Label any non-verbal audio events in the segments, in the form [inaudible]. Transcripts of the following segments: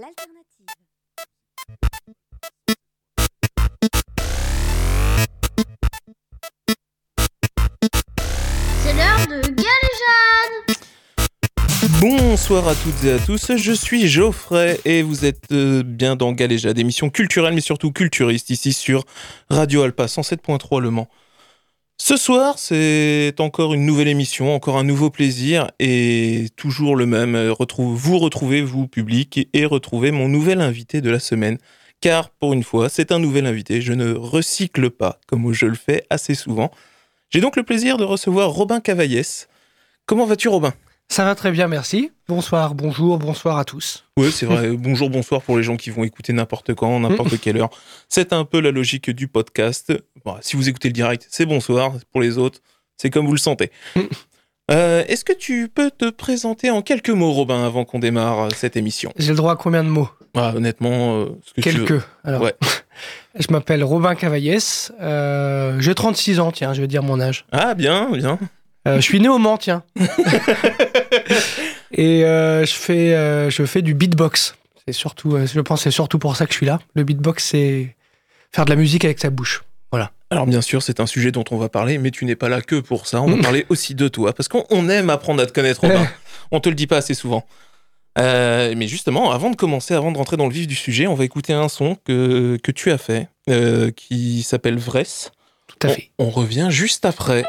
L'alternative. C'est l'heure de Galéjade Bonsoir à toutes et à tous, je suis Geoffrey et vous êtes euh, bien dans Galéjade, émission culturelle mais surtout culturiste ici sur Radio Alpa 107.3 Le Mans. Ce soir, c'est encore une nouvelle émission, encore un nouveau plaisir et toujours le même. euh, vous retrouvez, vous, public, et retrouvez mon nouvel invité de la semaine. Car, pour une fois, c'est un nouvel invité. Je ne recycle pas, comme je le fais assez souvent. J'ai donc le plaisir de recevoir Robin Cavaillès. Comment vas-tu, Robin? Ça va très bien, merci. Bonsoir, bonjour, bonsoir à tous. Oui, c'est vrai. [laughs] Bonjour, bonsoir pour les gens qui vont écouter n'importe quand, n'importe quelle heure. C'est un peu la logique du podcast. Bon, si vous écoutez le direct, c'est bonsoir. Pour les autres, c'est comme vous le sentez. [laughs] Euh, Est-ce que tu peux te présenter en quelques mots, Robin, avant qu'on démarre euh, cette émission? J'ai le droit à combien de mots? Ah, Honnêtement, euh, ce que tu veux. Quelques. Alors, Ouais. [laughs] je m'appelle Robin Cavaillès. euh, J'ai 36 ans, tiens, je vais dire mon âge. Ah, bien, bien. Euh, je suis né au Mans, tiens. [laughs] Et euh, je, fais, euh, je fais du beatbox. C'est surtout, je pense, que c'est surtout pour ça que je suis là. Le beatbox, c'est faire de la musique avec sa bouche. Alors bien sûr, c'est un sujet dont on va parler, mais tu n'es pas là que pour ça. On va parler [laughs] aussi de toi, parce qu'on on aime apprendre à te connaître, Robin. on te le dit pas assez souvent. Euh, mais justement, avant de commencer, avant de rentrer dans le vif du sujet, on va écouter un son que, que tu as fait, euh, qui s'appelle Vresse. Tout à fait. On revient juste après.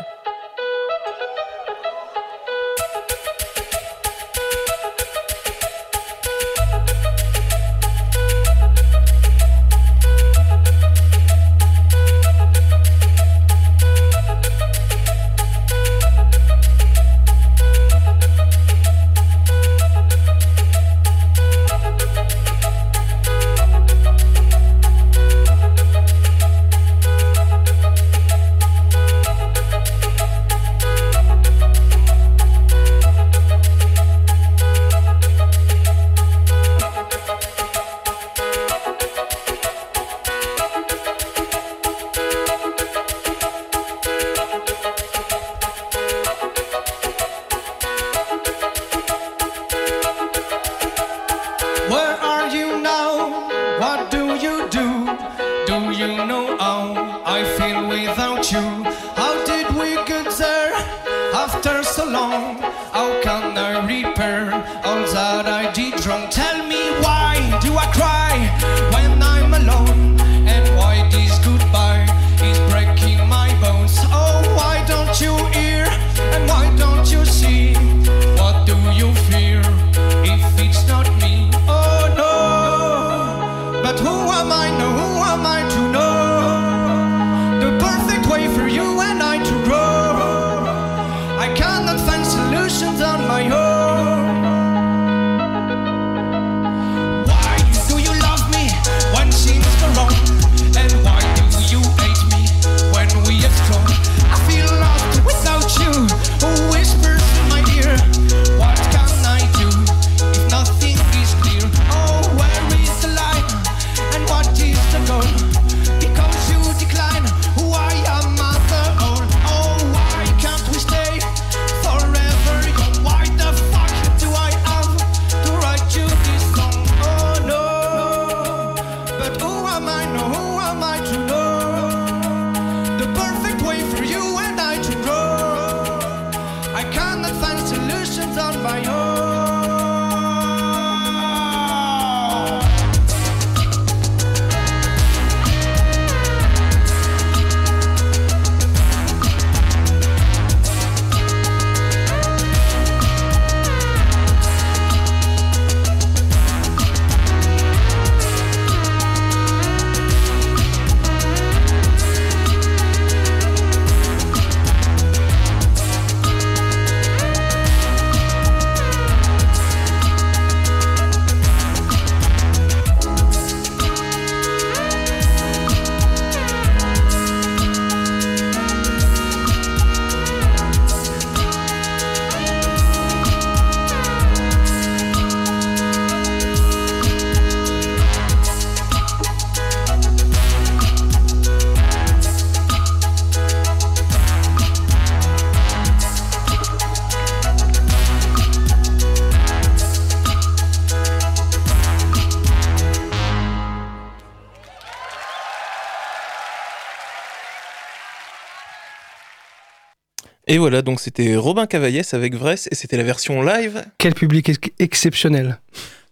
Et voilà, donc c'était Robin Cavaillès avec Vresse et c'était la version live. Quel public ex- exceptionnel.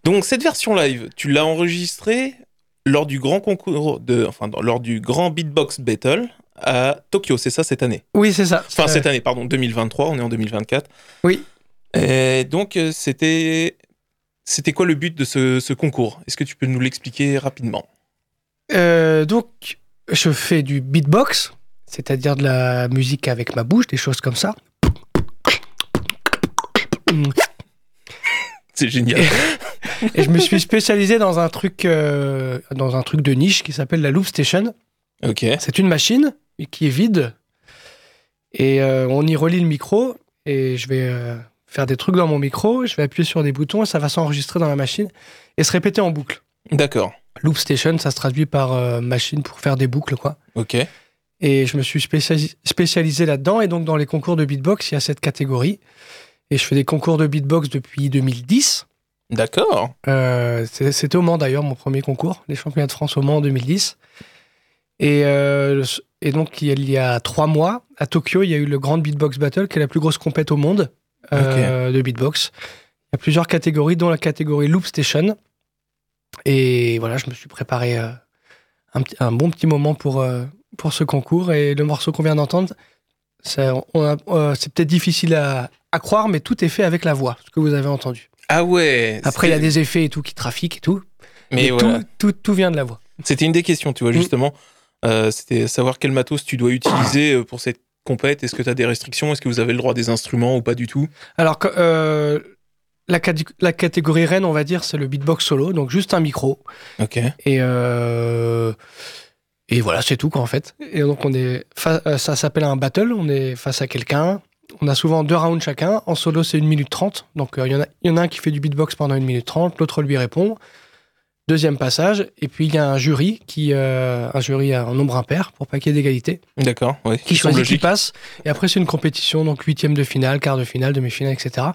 Donc cette version live, tu l'as enregistrée lors du grand concours de, enfin lors du grand beatbox battle à Tokyo, c'est ça cette année? Oui, c'est ça. Enfin Euh, cette année, pardon, 2023, on est en 2024. Oui. Et donc euh, c'était c'était quoi le but de ce, ce concours? Est-ce que tu peux nous l'expliquer rapidement? Euh, donc, je fais du beatbox, c'est-à-dire de la musique avec ma bouche, des choses comme ça. C'est génial. [laughs] Et je me suis spécialisé dans un truc, euh, dans un truc de niche qui s'appelle la Loop Station. ok. C'est une machine qui est vide et euh, on y relie le micro et je vais euh, faire des trucs dans mon micro, je vais appuyer sur des boutons et ça va s'enregistrer dans la machine et se répéter en boucle. D'accord. Loop Station, ça se traduit par machine pour faire des boucles, quoi. Ok. Et je me suis spécialis- spécialisé là-dedans. Et donc, dans les concours de beatbox, il y a cette catégorie. Et je fais des concours de beatbox depuis 2010. D'accord. Euh, C'était au Mans d'ailleurs, mon premier concours, les championnats de France au Mans en 2010. Et, euh, et donc, il y, a, trois mois, à Tokyo, il y a eu le Grand Beatbox Battle, qui est la plus grosse compète au monde euh, de beatbox. Il y a plusieurs catégories, dont la catégorie Loop Station. Et voilà, je me suis préparé un, bon petit moment pour, pour ce concours. Et le morceau qu'on vient d'entendre, euh, c'est peut-être difficile à, à croire, mais tout est fait avec la voix, ce que vous avez entendu. Ah ouais. Après, il y a des effets et tout qui trafiquent et tout. Mais voilà. tout, tout vient de la voix. C'était une des questions, tu vois, Mm. justement. Euh, C'était savoir quel matos tu dois utiliser euh, pour cette compète. Est-ce que tu as des restrictions? Est-ce que vous avez le droit des instruments ou pas du tout? Alors, euh, la, catégorie reine, on va dire, c'est le beatbox solo, donc juste un micro. Ok. Et, euh, et voilà, c'est tout, quoi, en fait. Et donc, on est fa- euh, ça s'appelle un battle, on est face à quelqu'un. On a souvent deux rounds chacun. En solo, c'est 1 minute 30. Donc, euh, il y, en a- il y en a un qui fait du beatbox pendant 1 minute 30, l'autre lui répond. Deuxième passage. Et puis, il y a un jury, qui, euh, un jury en nombre impair, pour pas qu'il y ait d'égalité. D'accord. Ouais. qui choisit qui passe. Et après, c'est une compétition, donc huitième de finale, quart de finale, demi-finale, etc.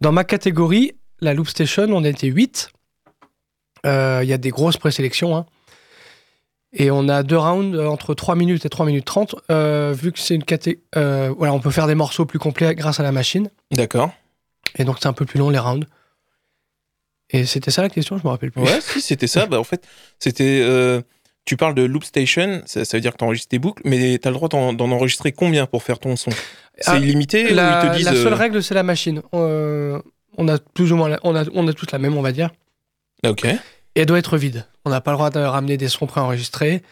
Dans ma catégorie, la Loop Station, on a été 8. Il y a des grosses présélections. hein. Et on a deux rounds euh, entre 3 minutes et 3 minutes 30. Euh, vu que c'est une catégorie. voilà, on peut faire des morceaux plus complets grâce à la machine. D'accord. Et donc, c'est un peu plus long les rounds. Et c'était ça la question, je me rappelle plus. Ouais, si, c'était ça. [laughs] Bah, en fait, c'était. euh, tu parles de Loop Station, ça, ça veut dire que tu enregistres tes boucles, mais tu as le droit d'en enregistrer combien pour faire ton son? C'est Ah, illimité La, ou ils te disent. la seule euh, règle, c'est la machine. Euh, on a plus ou moins, la- on a, on a tous la même, on va dire. Ok. Et elle doit être vide. On n'a pas le droit de ramener des sons préenregistrés.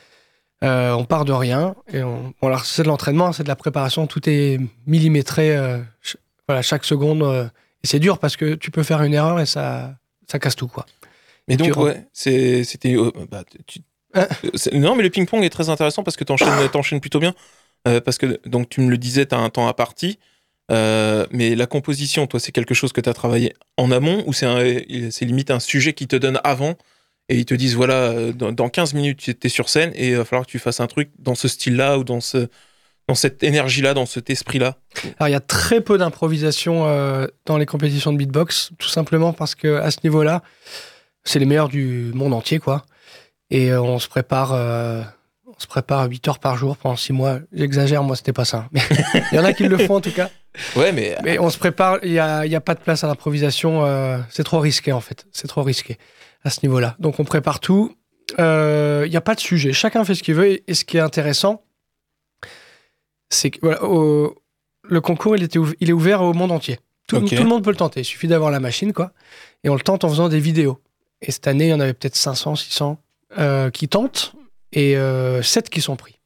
Euh, on part de rien. Et on... bon, alors, c'est de l'entraînement, c'est de la préparation. Tout est millimétré. euh, ch- voilà, chaque seconde. euh, et c'est dur parce que tu peux faire une erreur et ça, ça casse tout, quoi. Mais Et donc, tu ouais, c'était. bah, tu- Hein non, mais le ping-pong est très intéressant parce que tu enchaînes, [coughs] plutôt bien. Parce que, donc, tu me le disais, tu as un temps à partie. Euh, mais la composition, toi, c'est quelque chose que tu as travaillé en amont ou c'est limite un sujet qui te donne avant et ils te disent voilà, euh, dans, dans 15 minutes, tu es sur scène et il va falloir que tu fasses un truc dans ce style-là ou dans, ce, dans cette énergie-là, dans cet esprit-là? Alors, il y a très peu d'improvisation euh, dans les compétitions de beatbox, tout simplement parce que à ce niveau-là, c'est les meilleurs du monde entier, quoi. Et on se prépare, on se prépare 8 heures par jour pendant 6 mois. J'exagère, moi, c'était pas ça. Mais [laughs] il y en a qui le font, en tout cas. Ouais, mais, Mais on se prépare, il n'y a, y a pas de place à l'improvisation. euh, c'est trop risqué, en fait. C'est trop risqué à ce niveau-là. Donc, on prépare tout. Euh, Il n'y a pas de sujet. Chacun fait ce qu'il veut. Et, ce qui est intéressant, c'est que voilà, au- le concours, il, était ouv- il est ouvert au monde entier. Tout le monde peut le tenter. Il suffit d'avoir la machine, quoi. Et on le tente en faisant des vidéos. Et cette année, il y en avait peut-être 500, 600 euh, qui tentent et euh, 7 qui sont pris.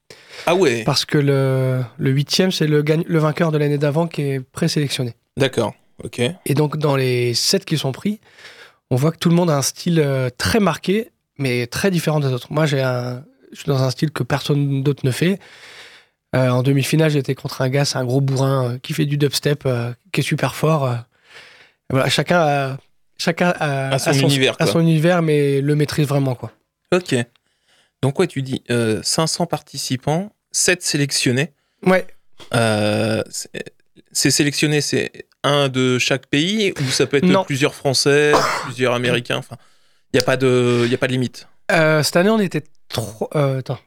ah ouais, Parce que le, le huitième, c'est le, le vainqueur de l'année d'avant qui est présélectionné. d'accord, ok. Et donc, dans les sept qui sont pris, on voit que tout le monde a un style euh, très marqué, mais très différent des autres. Moi, j'ai un, je suis dans un style que personne d'autre ne fait. Euh, en demi-finale, j'étais contre un gars, c'est un gros bourrin euh, qui fait du dubstep, euh, qui est super fort. euh. Voilà, chacun a, chacun a, À son univers, son univers, mais le maîtrise vraiment, quoi. Ok. Donc, ouais, tu dis euh, 500 participants, 7 sélectionnés. Ouais. Euh, c'est- sélectionné, c'est un de chaque pays ou ça peut être Non. plusieurs Français, plusieurs Américains? Enfin, il n'y a pas de, il y a pas de limite. Euh, cette année, on était trois. euh, attends.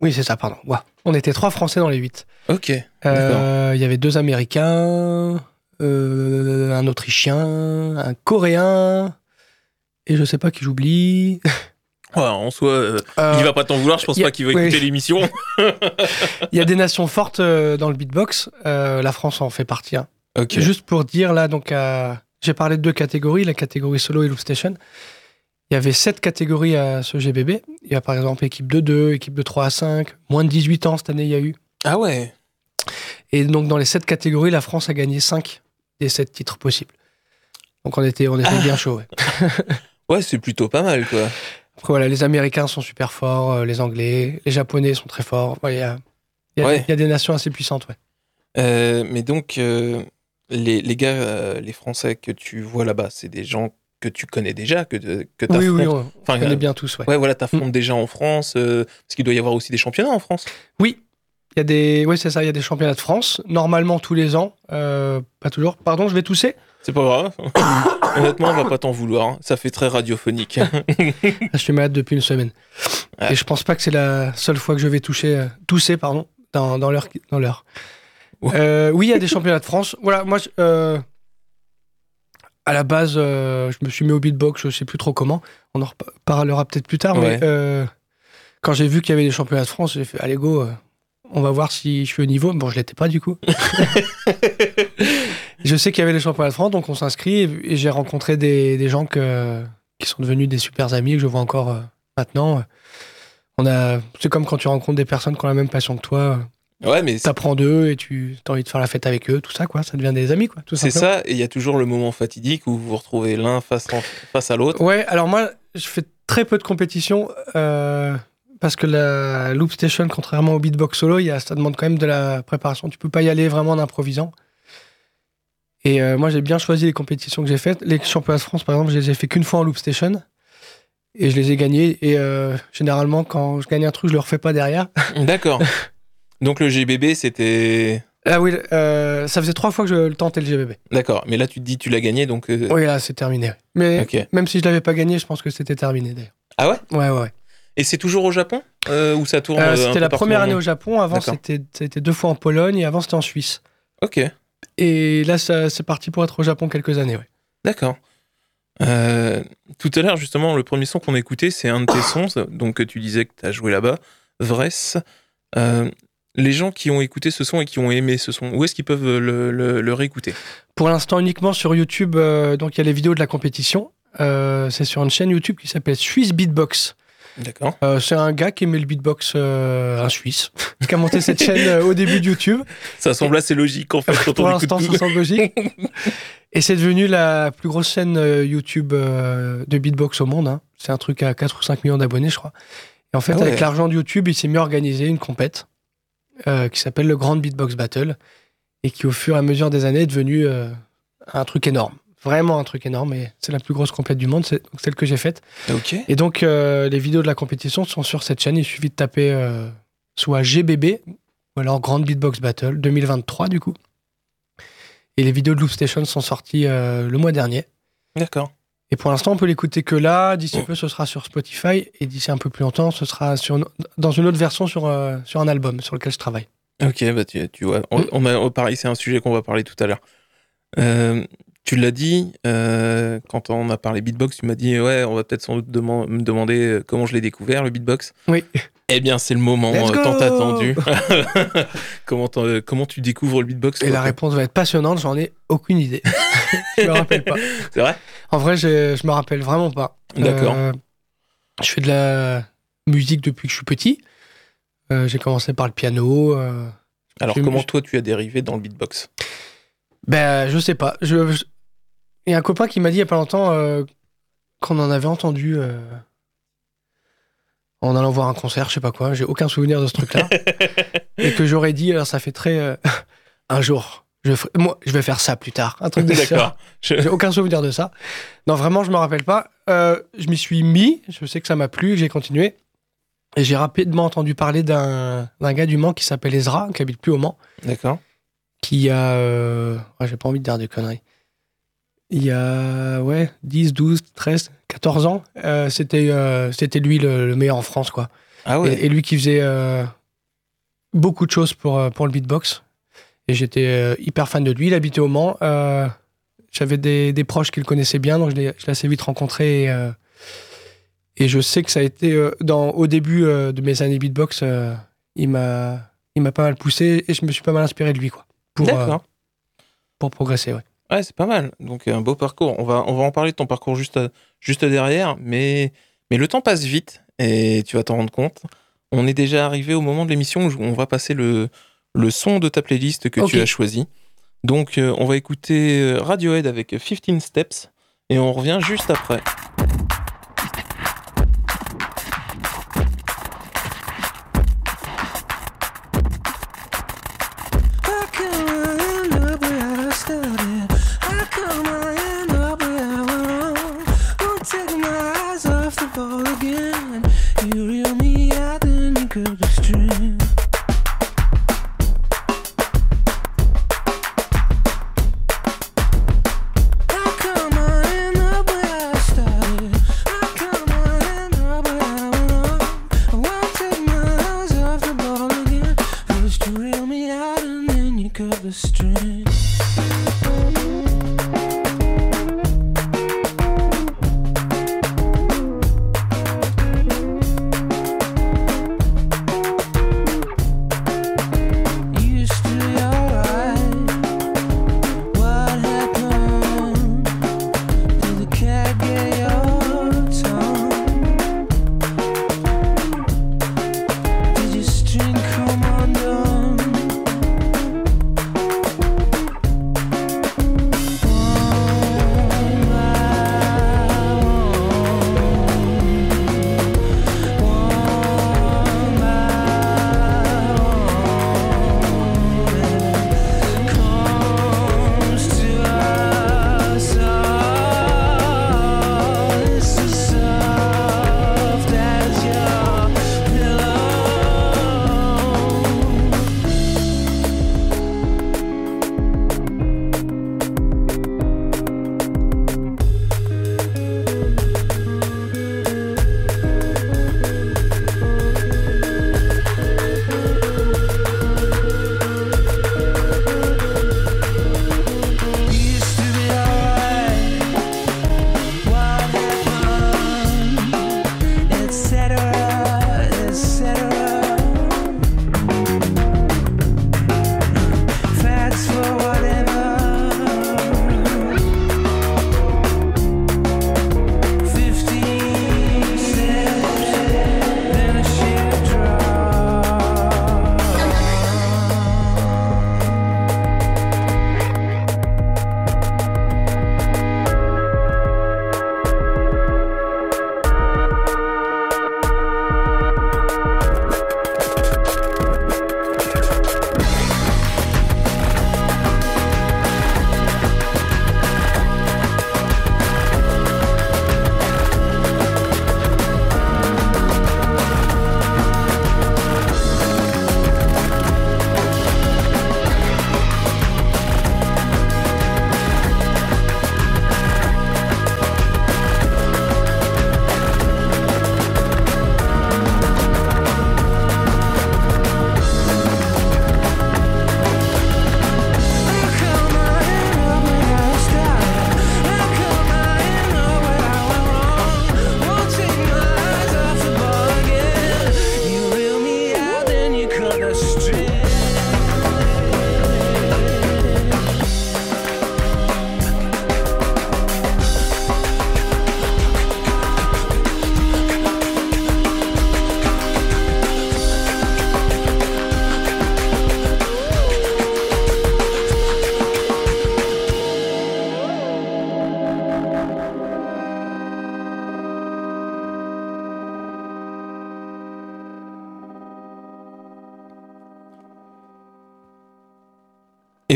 Oui, c'est ça, pardon. On était trois Français dans les huit. Ok. Euh, Il y avait deux Américains, euh, un Autrichien, un Coréen, et je sais pas qui j'oublie. Ouais, en soi, euh, Euh, il va pas t'en vouloir. Je pense a- pas qu'il va écouter l'émission. [laughs] Il y a des nations fortes euh, dans le beatbox. Euh, la France en fait partie. hein. Juste pour dire là, donc j'ai parlé de deux catégories, la catégorie solo et loop station. Il y avait sept catégories à ce GBB. Il y a par exemple équipe de 2, équipe de 3 à 5, moins de 18 ans cette année il y a eu. Ah ouais. Et donc dans les sept catégories, la France a gagné 5 des 7 titres possibles. Donc on était, on était Ah. bien chaud. ouais. [laughs] Ouais, c'est plutôt pas mal, quoi. Après voilà, les Américains sont super forts, euh, les Anglais, les Japonais sont très forts. Ouais, Il y, a, y a- Ouais. il y a des nations assez puissantes. Ouais. Euh, mais donc, euh, les, les gars, euh, les Français que tu vois là-bas, c'est des gens que tu connais déjà, que, que tu Oui, oui, on, Enfin, on connaît bien tous. Ouais. Ouais, voilà, t'affrontes déjà en France, parce qu'il doit y avoir aussi des championnats en France. Oui, il y a des, oui, c'est ça. Il y a des championnats de France, normalement tous les ans, pas toujours. Pardon, je vais tousser. C'est pas grave. [coughs] Honnêtement, on va pas t'en vouloir. hein. Ça fait très radiophonique. [laughs] Je suis malade depuis une semaine. Ouais. Et je pense pas que c'est la seule fois que je vais toucher, euh, tousser pardon, dans, dans l'heure. Dans l'heure. Ouais. Euh, oui, il y a des championnats de France. Voilà, moi, euh, à la base, je me suis mis au beatbox, je sais plus trop comment. On en reparlera peut-être plus tard. Ouais. Mais quand j'ai vu qu'il y avait des championnats de France, j'ai fait, allez go, on va voir si je suis au niveau. Bon, je l'étais pas du coup. [laughs] je sais qu'il y avait les championnats de France, donc on s'inscrit et, et j'ai rencontré des, des gens que, qui sont devenus des super amis que je vois encore euh, maintenant. On a, c'est comme quand tu rencontres des personnes qui ont la même passion que toi. Ouais, mais T'apprends d'eux et tu as envie de faire la fête avec eux, tout ça, quoi. Ça devient des amis, quoi. c'est ça, et il y a toujours le moment fatidique où vous vous retrouvez l'un face, en- face à l'autre. Ouais, alors moi, je fais très peu de compétition euh, parce que la Loop Station, contrairement au beatbox solo, y a, ça demande quand même de la préparation. Tu peux pas y aller vraiment en improvisant. Et euh, moi, j'ai bien choisi les compétitions que j'ai faites. Les championnats de France, par exemple, je les ai fait qu'une fois en Loop Station. Et je les ai gagnés. Et euh, généralement, quand je gagne un truc, je le refais pas derrière. [laughs] D'accord. Donc le GBB, c'était. Ah oui, euh, ça faisait trois fois que je le tentais le GBB. D'accord, mais là tu te dis tu l'as gagné donc. euh, Oui, là, c'est terminé. Mais même si je l'avais pas gagné, je pense que c'était terminé d'ailleurs. Ah ouais? Ouais, ouais, ouais. Et c'est toujours au Japon euh, Ou ça tourne Euh, euh, c'était la première année au Japon. Avant, c'était deux fois en Pologne et avant, c'était en Suisse. Ok, Et là, c'est parti pour être au Japon quelques années. Ouais. d'accord. Euh, tout à l'heure, justement, le premier son qu'on a écouté, c'est un de tes sons, donc tu disais que tu as joué là-bas, Vress. Euh, les gens qui ont écouté ce son et qui ont aimé ce son, où est-ce qu'ils peuvent le, le- le réécouter? Pour l'instant, uniquement sur YouTube. euh, donc, il y a les vidéos de la compétition. C'est sur une chaîne YouTube qui s'appelle Swiss Beatbox. D'accord. Euh, c'est un gars qui aimait le beatbox, euh, un Suisse, [laughs] qui a monté cette chaîne euh, au début de YouTube. Ça semble assez logique en fait [laughs] quand Pour l'instant, ça semble logique. [laughs] Et c'est devenu la plus grosse chaîne euh, YouTube euh, de beatbox au monde. hein. C'est un truc à 4 ou 5 millions d'abonnés, je crois. Et en fait, Ah ouais. avec l'argent de YouTube, il s'est mis à organiser une compète euh, qui s'appelle le Grand Beatbox Battle et qui, au fur et à mesure des années, est devenu euh, un truc énorme. Vraiment un truc énorme. Et c'est la plus grosse compète du monde, c'est celle que j'ai faite. Ok. Et donc, euh, les vidéos de la compétition sont sur cette chaîne. Il suffit de taper euh, soit GBB ou alors Grand Beatbox Battle 2023, du coup. Et les vidéos de Loop Station sont sorties euh, le mois dernier. D'accord. Et pour l'instant, on peut l'écouter que là. D'ici peu, ce sera sur Spotify. Et d'ici un peu plus longtemps, ce sera sur, une- dans une autre version sur, sur un album sur lequel je travaille. Ok, bah tu, tu vois, on, on a, oh, pareil, c'est un sujet qu'on va parler tout à l'heure. Euh, tu l'as dit, euh, quand on a parlé beatbox, tu m'as dit, ouais, on va peut-être sans doute deman- me demander euh, comment je l'ai découvert, le beatbox. Oui. Eh bien, c'est le moment euh, tant attendu. [laughs] comment, euh, comment tu découvres le beatbox Et la réponse va être passionnante. J'en ai aucune idée. [laughs] je me rappelle pas. C'est vrai? En vrai, je, je me rappelle vraiment pas. D'accord. Euh, je fais de la musique depuis que je suis petit. Euh, j'ai commencé par le piano. Alors, comment toi, tu as dérivé dans le beatbox? Ben, je sais pas. Je, je- Il y a un copain qui m'a dit il y a pas longtemps euh, qu'on en avait entendu euh, en allant voir un concert, je sais pas quoi. J'ai aucun souvenir de ce truc-là. [laughs] et que j'aurais dit, alors ça fait très. euh, [laughs] un jour, je ferai- moi, je vais faire ça plus tard. Un truc de ça. D'accord. Je- J'ai aucun souvenir de ça. Non, vraiment, je me rappelle pas. Euh, je m'y suis mis. Je sais que ça m'a plu, j'ai continué. Et j'ai rapidement entendu parler d'un d'un gars du Mans qui s'appelle Ezra, qui habite plus au Mans, D'accord. qui a. euh, ouais, j'ai pas envie de dire de conneries. Il y a ouais, 10, 12, 13, 14 ans. Euh, c'était, euh, c'était lui le, le meilleur en France, quoi. Ah ouais. Et, et lui qui faisait euh, beaucoup de choses pour, pour le beatbox. Et j'étais hyper fan de lui. Il habitait au Mans. J'avais des, des proches qui le connaissaient bien, donc je l'ai je l'ai assez vite rencontré. Et, et je sais que ça a été, dans, au début de mes années beatbox, il m'a il m'a pas mal poussé et je me suis pas mal inspiré de lui, quoi. Pour, pour progresser, ouais. Ouais, c'est pas mal. Donc un beau parcours. On va, on va en parler de ton parcours juste, juste derrière, mais, mais le temps passe vite et tu vas t'en rendre compte. On est déjà arrivé au moment de l'émission où on va passer le, le son de ta playlist que tu as choisi. Donc euh, on va écouter euh, Radiohead avec 15 Steps et on revient juste après.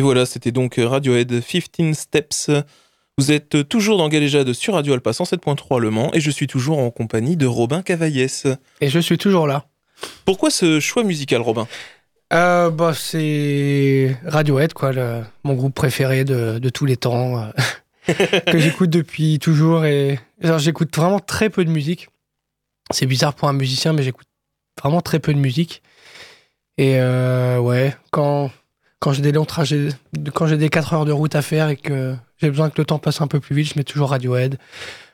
Et voilà, c'était donc Radiohead 15 Steps. Vous êtes toujours dans Galéjade sur Radio Alpa 107.3 Le Mans et je suis toujours en compagnie de Robin Cavaillès. Et je suis toujours là. Pourquoi ce choix musical, Robin? Euh, bah, c'est Radiohead, quoi, le- mon groupe préféré de, de tous les temps. euh. [laughs] que j'écoute depuis toujours. Et j'écoute vraiment très peu de musique. C'est bizarre pour un musicien, mais j'écoute vraiment très peu de musique. Et euh, ouais, quand, quand j'ai des longs trajets, quand j'ai des 4 heures de route à faire et que j'ai besoin que le temps passe un peu plus vite, je mets toujours Radiohead.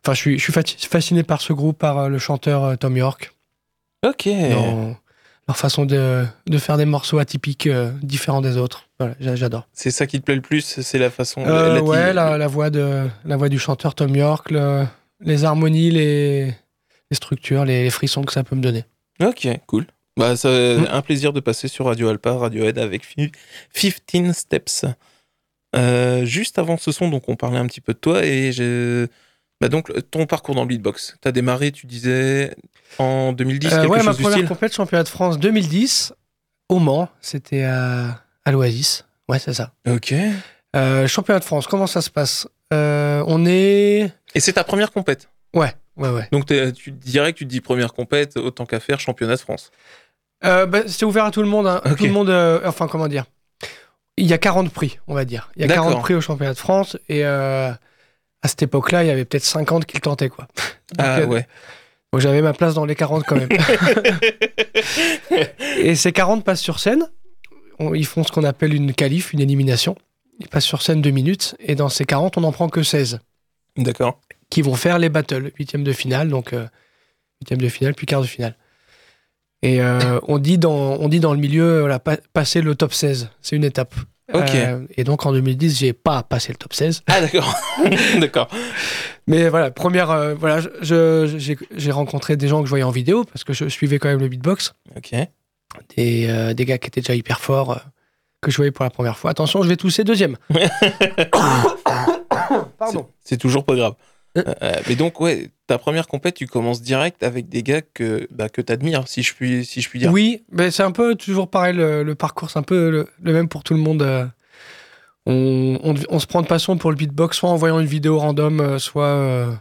Enfin, je suis, je suis fati- fasciné par ce groupe, par euh, le chanteur euh, Tom York. Ok. dans leur façon de, de faire des morceaux atypiques euh, différents des autres. Voilà, j'a- j'adore. C'est ça qui te plaît le plus, c'est la façon. Euh, la- ouais, la, la voix de, la voix du chanteur Tom York, le- les harmonies, les, les structures, les, les frissons que ça peut me donner. Ok, cool. Bah, ça, Mm. un plaisir de passer sur Radio Alpa, Radiohead avec fi- 15 Steps. Euh, juste avant ce son, donc on parlait un petit peu de toi et je... bah donc ton parcours dans le beatbox. T'as démarré, tu disais en 2010 Euh, quelque ouais, ma du première style. compète championnat de France 2010 au Mans, c'était à, à l'Oasis. Ouais, c'est ça. Ok. Et Euh, championnat de France, comment ça se passe? Euh, On est. c'est ta première compète? Ouais, ouais, ouais. Donc tu dirais que tu te dis première compète, autant qu'à faire championnat de France. Euh, bah, c'est ouvert à tout le monde. hein. Tout le monde, euh, enfin, comment dire? Il y a 40 prix, on va dire. Il y a D'accord. 40 prix au championnat de France. Et euh, à cette époque-là, il y avait peut-être 50 qui le tentaient, quoi. ah euh, ouais. Donc j'avais ma place dans les 40 quand même. [laughs] et ces 40 passent sur scène. On- ils font ce qu'on appelle une qualif, une élimination. Ils passent sur scène deux minutes. Et dans ces 40, on n'en prend que 16 D'accord. qui vont faire les battles, huitième de finale, donc huitième de finale, puis quart de finale. Et euh, on, dit dans, on dit dans le milieu, voilà, pa- passer le top 16, c'est une étape. Euh, et donc en 2010, j'ai pas passé le top 16. Ah d'accord. [laughs] d'accord. Mais voilà, première, euh, voilà, j'ai rencontré des gens que je voyais en vidéo parce que je suivais quand même le beatbox, Ok. des, euh, des gars qui étaient déjà hyper forts euh, que je voyais pour la première fois. Attention, je vais tousser deuxième. [laughs] Pardon. C'est toujours pas grave. Euh. Euh, mais donc, ouais, ta première compète, tu commences direct avec des gars que, bah, que t'admires, si je puis, si je puis dire. Oui, mais c'est un peu toujours pareil, le, parcours, c'est un peu le, même pour tout le monde. euh. On, on- se prend de passion pour le beatbox, soit en voyant une vidéo random, soit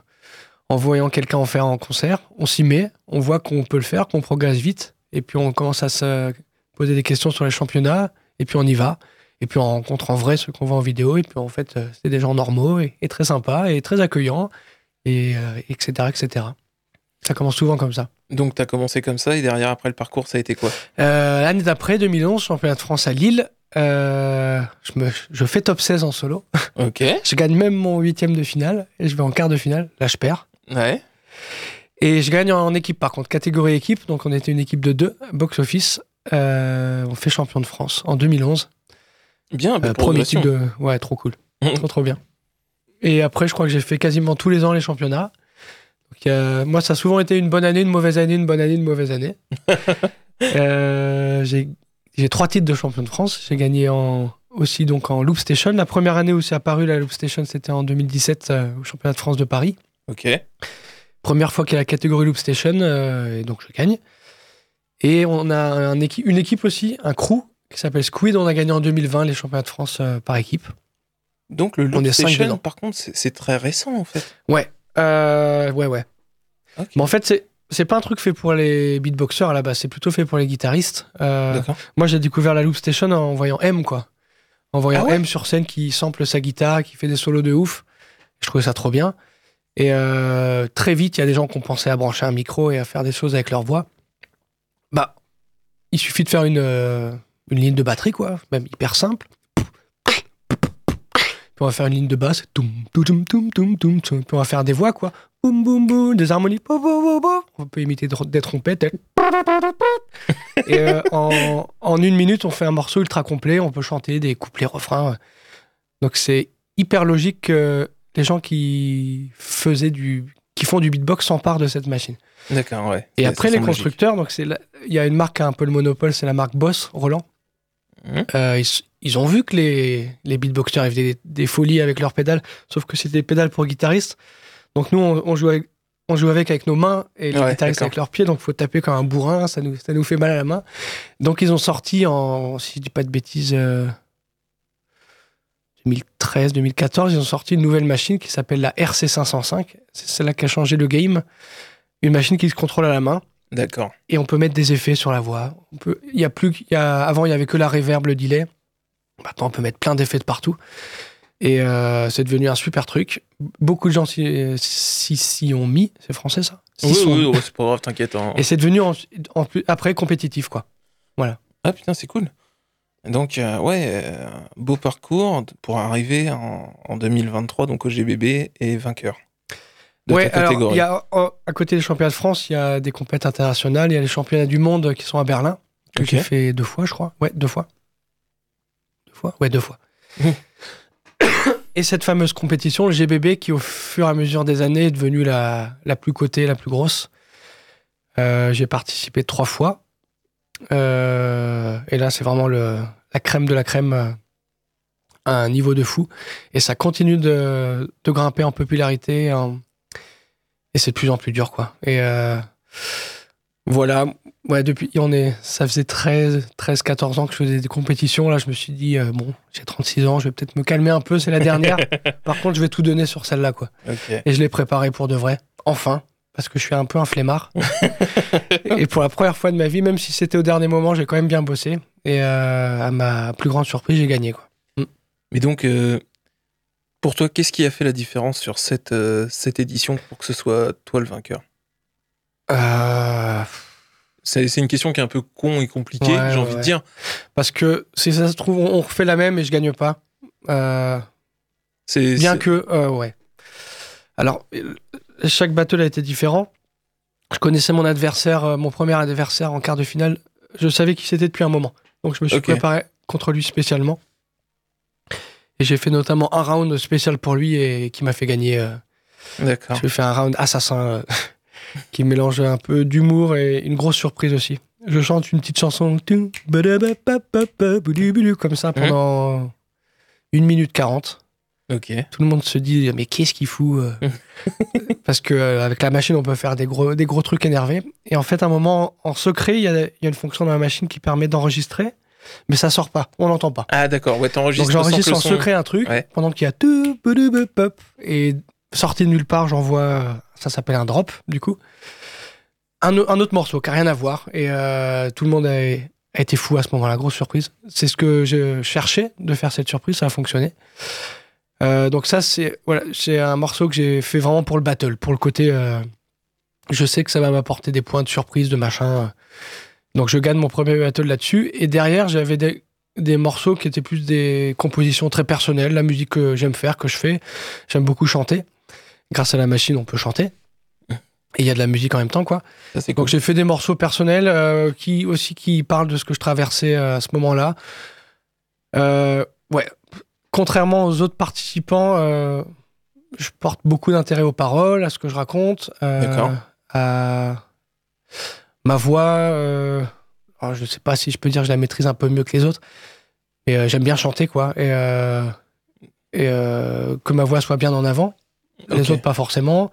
en voyant quelqu'un en faire en concert. On s'y met, on voit qu'on peut le faire, qu'on progresse vite, et puis on commence à se poser des questions sur les championnats, et puis on y va. Et puis on rencontre en vrai ceux qu'on voit en vidéo, et puis en fait, euh, c'est des gens normaux, et, et très sympas, et très accueillants, et, euh, etc., etc. Ça commence souvent comme ça. Donc, t'as commencé comme ça, et derrière, après le parcours, ça a été quoi? Euh, L'année d'après, 2011, championnat de France à Lille, euh, je, me, je fais top 16 en solo. [laughs] Ok. Je gagne même mon huitième de finale et je vais en quart de finale. Là, je perds. Ouais. Et je gagne en équipe, par contre, catégorie équipe. Donc, on était une équipe de deux, box office. Euh, on fait champion de France en 2011. Bien, Euh, premier progression. type de. Ouais, trop cool. [laughs] Trop, trop bien. Et après, je crois que j'ai fait quasiment tous les ans les championnats. Donc, euh, moi, ça a souvent été une bonne année, une mauvaise année, une bonne année, une mauvaise année. [laughs] Euh, j'ai j'ai trois titres de champion de France. J'ai gagné en, aussi donc en Loop Station. La première année où c'est apparu la Loop Station, c'était en 2017 euh, au championnat de France de Paris. Ok. Première fois qu'il y a la catégorie Loop Station, et donc je gagne. Et on a un équi- une équipe aussi, un crew qui s'appelle Squid. On a gagné en 2020 les championnats de France euh, par équipe. Donc, le Loop Station, par contre, c'est très récent, en fait. Ouais, euh, ouais, ouais. Mais en fait, c'est c'est pas un truc fait pour les beatboxers à la base, c'est plutôt fait pour les guitaristes. Euh, moi, j'ai découvert la Loop Station en voyant M, quoi. En voyant Ah ouais M sur scène qui sample sa guitare, qui fait des solos de ouf. Je trouvais ça trop bien. Et euh, très vite, il y a des gens qui ont pensé à brancher un micro et à faire des choses avec leur voix. Bah, il suffit de faire une, euh, une ligne de batterie, quoi, même hyper simple. Puis on va faire une ligne de basse. Puis on va faire des voix, quoi. Boum, boum, boum, des harmonies. On peut imiter des trompettes. Et euh, en, en une minute, on fait un morceau ultra complet. On peut chanter des couplets, refrains. Donc c'est hyper logique que les gens qui faisaient du, qui font du beatbox s'emparent de cette machine. D'accord, ouais. Et après, les logique. constructeurs, donc c'est la- il y a une marque qui a un peu le monopole, c'est la marque Boss, Roland. Mhm. Euh, ils, ils ont vu que les, les beatboxers ils faisaient des, des folies avec leurs pédales, sauf que c'était des pédales pour guitaristes. Donc nous, on, on joue avec, on joue avec avec nos mains et les Ouais, guitaristes avec leurs pieds, donc faut taper comme un bourrin, ça nous, ça nous fait mal à la main. Donc ils ont sorti en, si je dis pas de bêtises, euh, 2013, 2014, ils ont sorti une nouvelle machine qui s'appelle la RC505. C'est celle-là qui a changé le game. Une machine qui se contrôle à la main D'accord. et on peut mettre des effets sur la voix. On peut, il y a plus, qu'il y a, avant il y avait que la reverb, le delay. Maintenant on peut mettre plein d'effets de partout. Et euh, c'est devenu un super truc. Beaucoup de gens s'y s'y ont mis. C'est français ça? Oui, sont oui, c'est pas grave, t'inquiète. hein. Et c'est devenu en- en plus- après compétitif, quoi. Ah putain, c'est cool. Donc, euh, ouais, euh, beau parcours pour arriver en, en 2023, donc au GBB et vainqueur de ouais, ta alors, catégorie. il y a, en- à côté des championnats de France, il y a des compétitions internationales. Il y a les championnats du monde qui sont à Berlin, que j'ai fait deux fois, je crois. Ouais, deux fois. Deux fois? Ouais, deux fois. [laughs] Et cette fameuse compétition, le GBB, qui au fur et à mesure des années est devenue la, la plus cotée, la plus grosse. Euh, j'ai participé trois fois. Euh, et là, c'est vraiment le, la crème de la crème euh, à un niveau de fou. Et ça continue de, de grimper en popularité. en- Et c'est de plus en plus dur, quoi. Et euh, voilà. Ouais, depuis, on est, ça faisait 13, 13, 14 ans que je faisais des compétitions. Là, je me suis dit, euh, bon, j'ai 36 ans, je vais peut-être me calmer un peu, c'est la dernière. [laughs] Par contre, je vais tout donner sur celle-là, quoi. Et je l'ai préparé pour de vrai, enfin, parce que je suis un peu un flemmard. [laughs] et pour la première fois de ma vie, même si c'était au dernier moment, j'ai quand même bien bossé. Et euh, à ma plus grande surprise, j'ai gagné. Quoi. Mais donc, euh, pour toi, qu'est-ce qui a fait la différence sur cette, euh, cette édition pour que ce soit toi le vainqueur? Euh, C'est une question qui est un peu con et compliquée, Ouais, j'ai ouais, envie de dire. parce que si ça se trouve, on refait la même et je gagne pas. Euh, bien que, ouais. Alors, chaque battle a été différent. Je connaissais mon adversaire, mon premier adversaire en quart de finale. Je savais qui c'était depuis un moment. Donc, je me suis préparé contre lui spécialement. Et j'ai fait notamment un round spécial pour lui et qui m'a fait gagner. euh, D'accord. J'ai fait un round assassin euh, [laughs] qui mélange un peu d'humour et une grosse surprise aussi. Je chante une petite chanson comme ça pendant une minute 40. Ok. Tout le monde se dit mais qu'est-ce qu'il fout euh? [laughs] Parce que euh, avec la machine on peut faire des gros des gros trucs énervés. Et en fait à un moment en secret il y y a une fonction dans la machine qui permet d'enregistrer, mais ça sort pas, on l'entend pas. Ah d'accord, ouais, t'enregistres Donc j'enregistre en son- secret un truc Ouais. pendant qu'il y a tout et sorti de nulle part j'envoie euh, ça s'appelle un drop du coup. Un, autre morceau qui a rien à voir. Et euh, tout le monde a, a été fou à ce moment-là. Grosse surprise. C'est ce que je cherchais de faire cette surprise. Ça a fonctionné. Euh, donc ça c'est voilà c'est un morceau que j'ai fait vraiment pour le battle pour le côté euh, je sais que ça va m'apporter des points de surprise de machin donc je gagne mon premier battle là-dessus et derrière j'avais des des morceaux qui étaient plus des compositions très personnelles, la musique que j'aime faire, que je fais. J'aime beaucoup chanter. Grâce à la machine, on peut chanter. Et il y a de la musique en même temps, quoi. Ça Donc j'ai fait des morceaux personnels euh, qui aussi qui parlent de ce que je traversais euh, à ce moment-là. Euh, ouais. Contrairement aux autres participants, je porte beaucoup d'intérêt aux paroles, à ce que je raconte, D'accord. à ma voix. euh, alors, je sais pas si je peux dire que je la maîtrise un peu mieux que les autres, mais euh, j'aime bien chanter, quoi, et, euh, et que ma voix soit bien en avant. Les autres, pas forcément.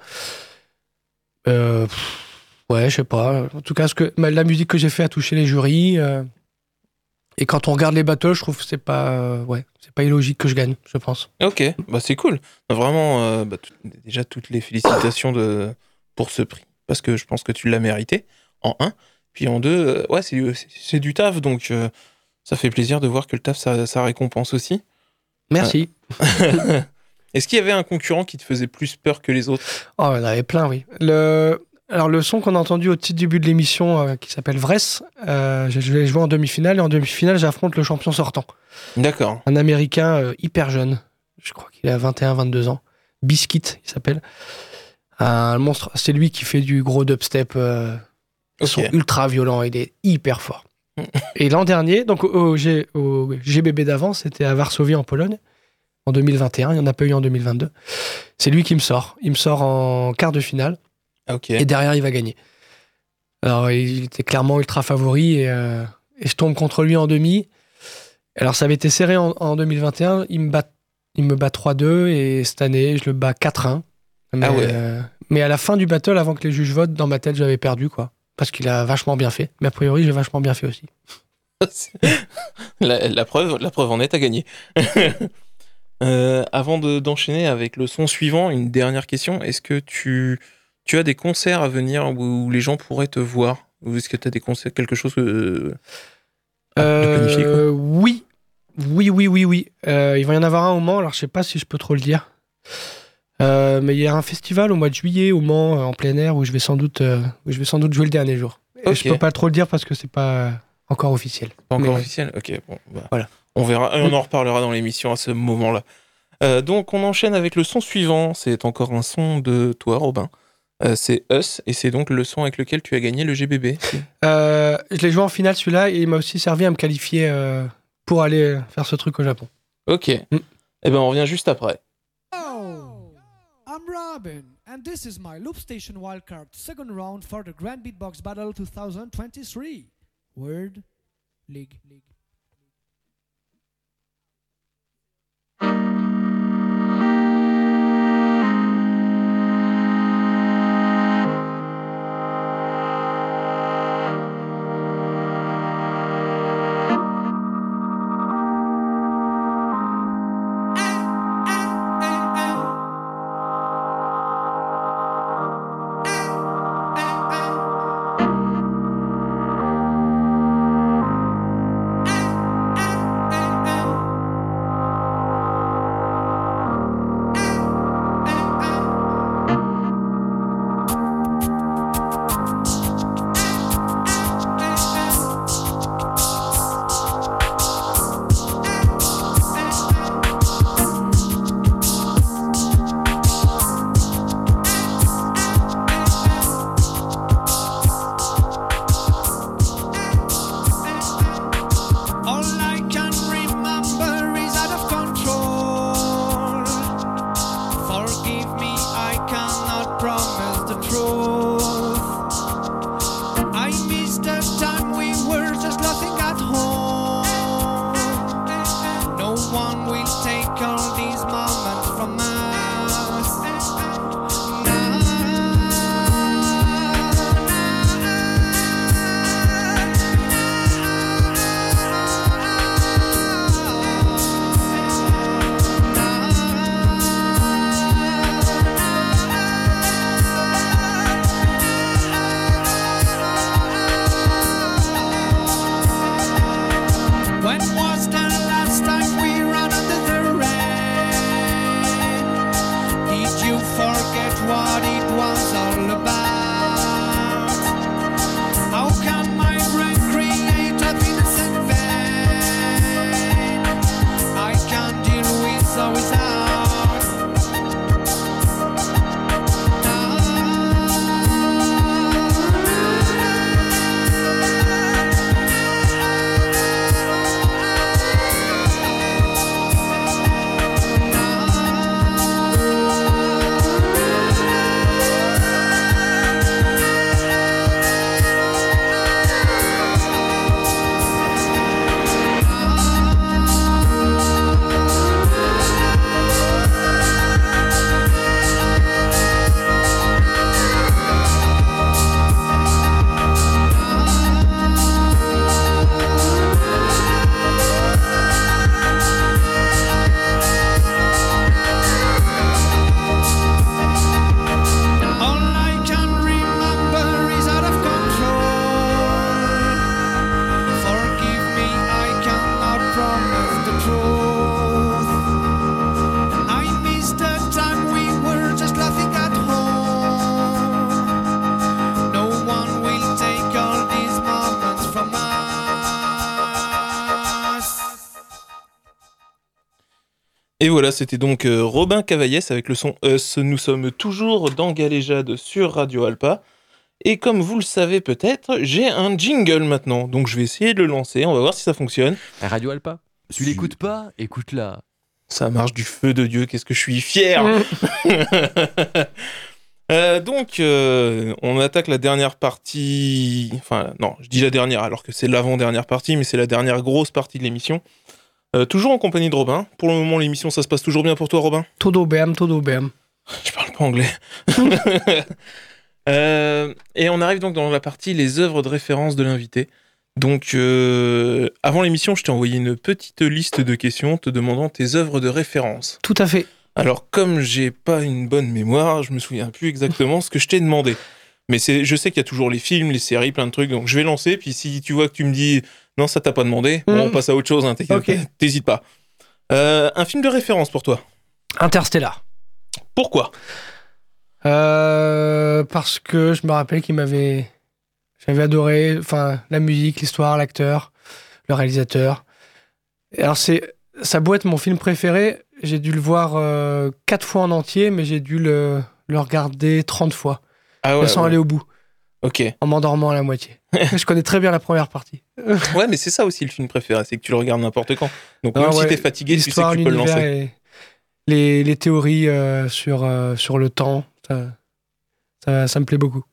Pff, ouais, je sais pas. En tout cas, ce que, ma- la musique que j'ai fait a touché les jurys. et quand on regarde les battles, je trouve que c'est pas, ouais, c'est pas illogique que je gagne, je pense. Ok, bah c'est cool. Vraiment, euh, bah, déjà toutes les félicitations de, pour ce prix, parce que je pense que tu l'as mérité, en un. Puis en deux, euh, ouais, c'est c'est- du taf, donc euh, ça fait plaisir de voir que le taf, ça, ça récompense aussi. Merci. [laughs] Est-ce qu'il y avait un concurrent qui te faisait plus peur que les autres? Oh, il y en avait plein, oui. Le... Alors, le son qu'on a entendu au petit début de l'émission, euh, qui s'appelle Vress, euh, je vais jouer en demi-finale. Et en demi-finale, j'affronte le champion sortant. D'accord. Un Américain euh, hyper jeune. Je crois qu'il a 21-22 ans. Biscuit, il s'appelle. Un monstre. C'est lui qui fait du gros dubstep. Ils sont ultra violents. Il est hyper fort. [laughs] Et l'an dernier, donc au, G- au GBB d'avant, c'était à Varsovie en Pologne, en 2021. Il n'y en a pas eu en 2022. C'est lui qui me sort. Il me sort en quart de finale. Ah. Et derrière, il va gagner. Alors, il était clairement ultra favori et, euh, et je tombe contre lui en demi. Alors, ça avait été serré en, en 2021. Il me bat, il me bat 3-2 et cette année, je le bats 4-1. Mais, Ah ouais. euh, mais à la fin du battle, avant que les juges votent, dans ma tête, j'avais perdu, quoi. Parce qu'il a vachement bien fait. Mais a priori, j'ai vachement bien fait aussi. [laughs] la, la preuve, la preuve en est, à gagner. [laughs] Euh, avant de- d'enchaîner avec le son suivant, une dernière question. Est-ce que tu, tu as des concerts à venir où, où les gens pourraient te voir? Ou est-ce que tu as des concerts, quelque chose que, ah, de planifié, quoi? Euh, oui. Oui, oui, oui, oui. Euh, il va y en avoir un au Mans, alors je sais pas si je peux trop le dire. Euh, mais il y a un festival au mois de juillet au Mans, euh, en plein air, où je vais sans doute, euh, où je vais sans doute jouer le dernier jour. Je peux pas trop le dire parce que c'est pas encore officiel. Pas encore Mais- officiel Ok, bon. bah, Voilà. On verra, et on en reparlera dans l'émission à ce moment-là. Donc, on enchaîne avec le son suivant. C'est encore un son de toi, Robin. C'est Us, et c'est donc le son avec lequel tu as gagné le GBB. Je l'ai joué en finale celui-là et il m'a aussi servi à me qualifier pour aller faire ce truc au Japon. Ok. Mm. Eh ben, on revient juste après. I'm Robin, and this is my Loop Station wildcard second round for the Grand Beatbox Battle 2023. Word League. All Et voilà, c'était donc euh, Robin Cavaillès avec le son Us. Nous sommes toujours dans Galéjade sur Radio Alpa. Et comme vous le savez peut-être, j'ai un jingle maintenant. Donc je vais essayer de le lancer, on va voir si ça fonctionne. Radio Alpa. Tu l'écoutes pas Écoute-la. Ça marche du feu de Dieu, qu'est-ce que je suis fier [laughs] Euh, donc, euh, on attaque la dernière partie. Enfin, non, je dis la dernière alors que c'est l'avant-dernière partie, mais c'est la dernière grosse partie de l'émission. Euh, toujours en compagnie de Robin. Pour le moment, l'émission, ça se passe toujours bien pour toi, Robin? Todo bem, todo bem. Je parle pas anglais. [laughs] Euh, et on arrive donc dans la partie les œuvres de référence de l'invité. Donc, euh, avant l'émission, je t'ai envoyé une petite liste de questions te demandant tes œuvres de référence. Tout à fait. Alors, comme j'ai pas une bonne mémoire, je me souviens plus exactement ce que je t'ai demandé. Mais c'est, je sais qu'il y a toujours les films, les séries, plein de trucs. Donc je vais lancer. Puis si tu vois que tu me dis non, ça t'a pas demandé, bon, on passe à autre chose. Hein. [laughs] T'hésites pas. Euh, un film de référence pour toi. Interstellar. Pourquoi? Euh, parce que je me rappelle qu'il m'avait. J'avais adoré enfin, la musique, l'histoire, l'acteur, le réalisateur. Et Alors, c'est. Ça beau être mon film préféré, j'ai dû le voir euh, quatre fois en entier, mais j'ai dû le, le regarder 30 fois, Ah sans ouais. aller au bout, Ok. en m'endormant à la moitié. [laughs] je connais très bien la première partie. [laughs] Ouais, mais c'est ça aussi le film préféré, c'est que tu le regardes n'importe quand. Donc Ah même si ouais, t'es fatigué, tu sais que tu peux le lancer. les, les théories euh, sur, euh, sur le temps, ça, ça, ça me plaît beaucoup.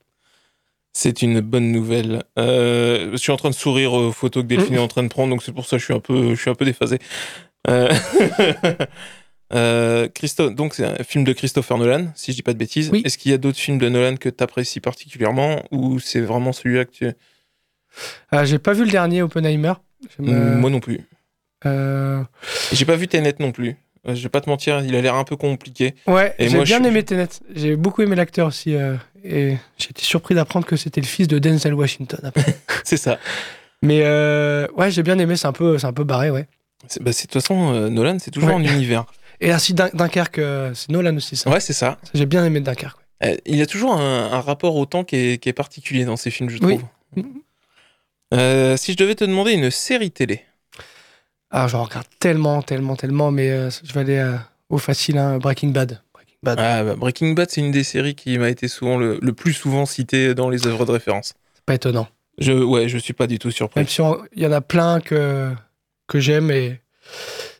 C'est une bonne nouvelle. Euh, je suis en train de sourire aux photos que Delphine est en train de prendre, donc c'est pour ça que je suis un peu, je suis un peu déphasé. [laughs] Euh, euh, Christo- donc c'est un film de Christopher Nolan, si je dis pas de bêtises. Oui. Est-ce qu'il y a d'autres films de Nolan que tu apprécies particulièrement ou c'est vraiment celui-là que tu... Ah, j'ai pas vu le dernier Oppenheimer. Me- Moi non plus. euh, J'ai pas vu Tenet non plus. Euh, Je vais pas te mentir, il a l'air un peu compliqué. Ouais, j'ai bien je- aimé Tenet. J'ai beaucoup aimé l'acteur aussi. euh, et j'étais surpris d'apprendre que c'était le fils de Denzel Washington. [laughs] C'est ça. Mais euh, ouais, j'ai bien aimé. C'est un peu, c'est un peu barré, ouais. Bah, De toute façon, euh, Nolan, c'est toujours Ouais. en univers. Et ainsi Dun- Dunkerque, euh, c'est Nolan aussi ça. Ouais, c'est ça. J'ai bien aimé Dunkerque. ouais. Euh, il a toujours un, un rapport au temps qui est, qui est particulier dans ses films, je Oui. trouve. Euh, si je devais te demander une série télé, Ah, j'en regarde tellement, tellement, tellement, mais euh, je vais aller euh, au facile, hein, Breaking Bad. Breaking Bad. Ah, bah, Breaking Bad, c'est une des séries qui m'a été souvent le, le plus souvent citée dans les œuvres de référence. C'est pas étonnant. Je, ouais, je suis pas du tout surpris. Même si il y en a plein que, que j'aime et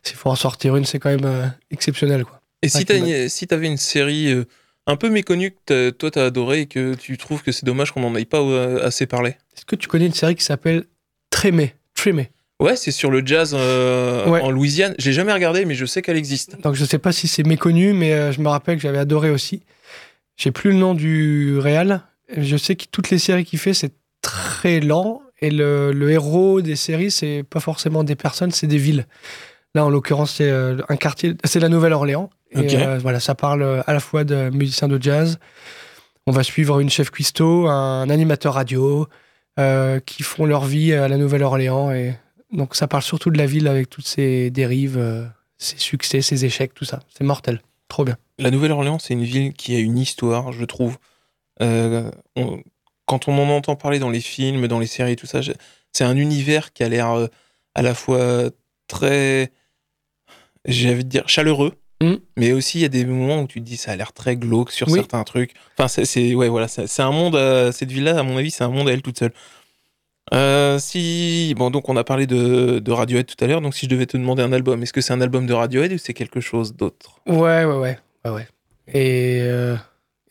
s'il faut en sortir une, c'est quand même euh, exceptionnel, quoi. Et si t'as une- si t'avais une série euh, un peu méconnue que toi t'as adoré et que tu trouves que c'est dommage qu'on n'en ait pas euh, assez parlé Est-ce que tu connais une série qui s'appelle Trémé Trémé? Ouais, c'est sur le jazz euh, Ouais. en Louisiane. J'ai jamais regardé, mais je sais qu'elle existe. Donc je sais pas si c'est méconnu, mais je me rappelle que j'avais adoré aussi. J'ai plus le nom du réal. Je sais que toutes les séries qu'il fait, c'est très lent. Et le, le héros des séries, c'est pas forcément des personnes, c'est des villes. Là, en l'occurrence, c'est euh, un quartier, c'est la Nouvelle-Orléans. Et Ok. euh, voilà, ça parle euh, à la fois de musiciens de jazz. On va suivre une chef cuistot, un animateur radio, qui font leur vie à la Nouvelle-Orléans. Et donc, ça parle surtout de la ville avec toutes ses dérives, ses succès, ses échecs, tout ça. C'est mortel. Trop bien. La Nouvelle-Orléans, c'est une ville qui a une histoire, je trouve. Euh, on- quand on en entend parler dans les films, dans les séries, tout ça, c'est un univers qui a l'air euh, à la fois très, j'ai envie de dire, chaleureux, Mm. mais aussi il y a des moments où tu te dis ça a l'air très glauque sur Oui. certains trucs. Enfin, c'est, ouais, voilà, c'est un monde, euh, cette ville-là, à mon avis, c'est un monde à elle toute seule. Euh, si bon donc on a parlé de, de Radiohead tout à l'heure donc si je devais te demander un album est-ce que c'est un album de Radiohead ou c'est quelque chose d'autre? Ouais, ouais, ouais. ouais, ouais. Et, euh,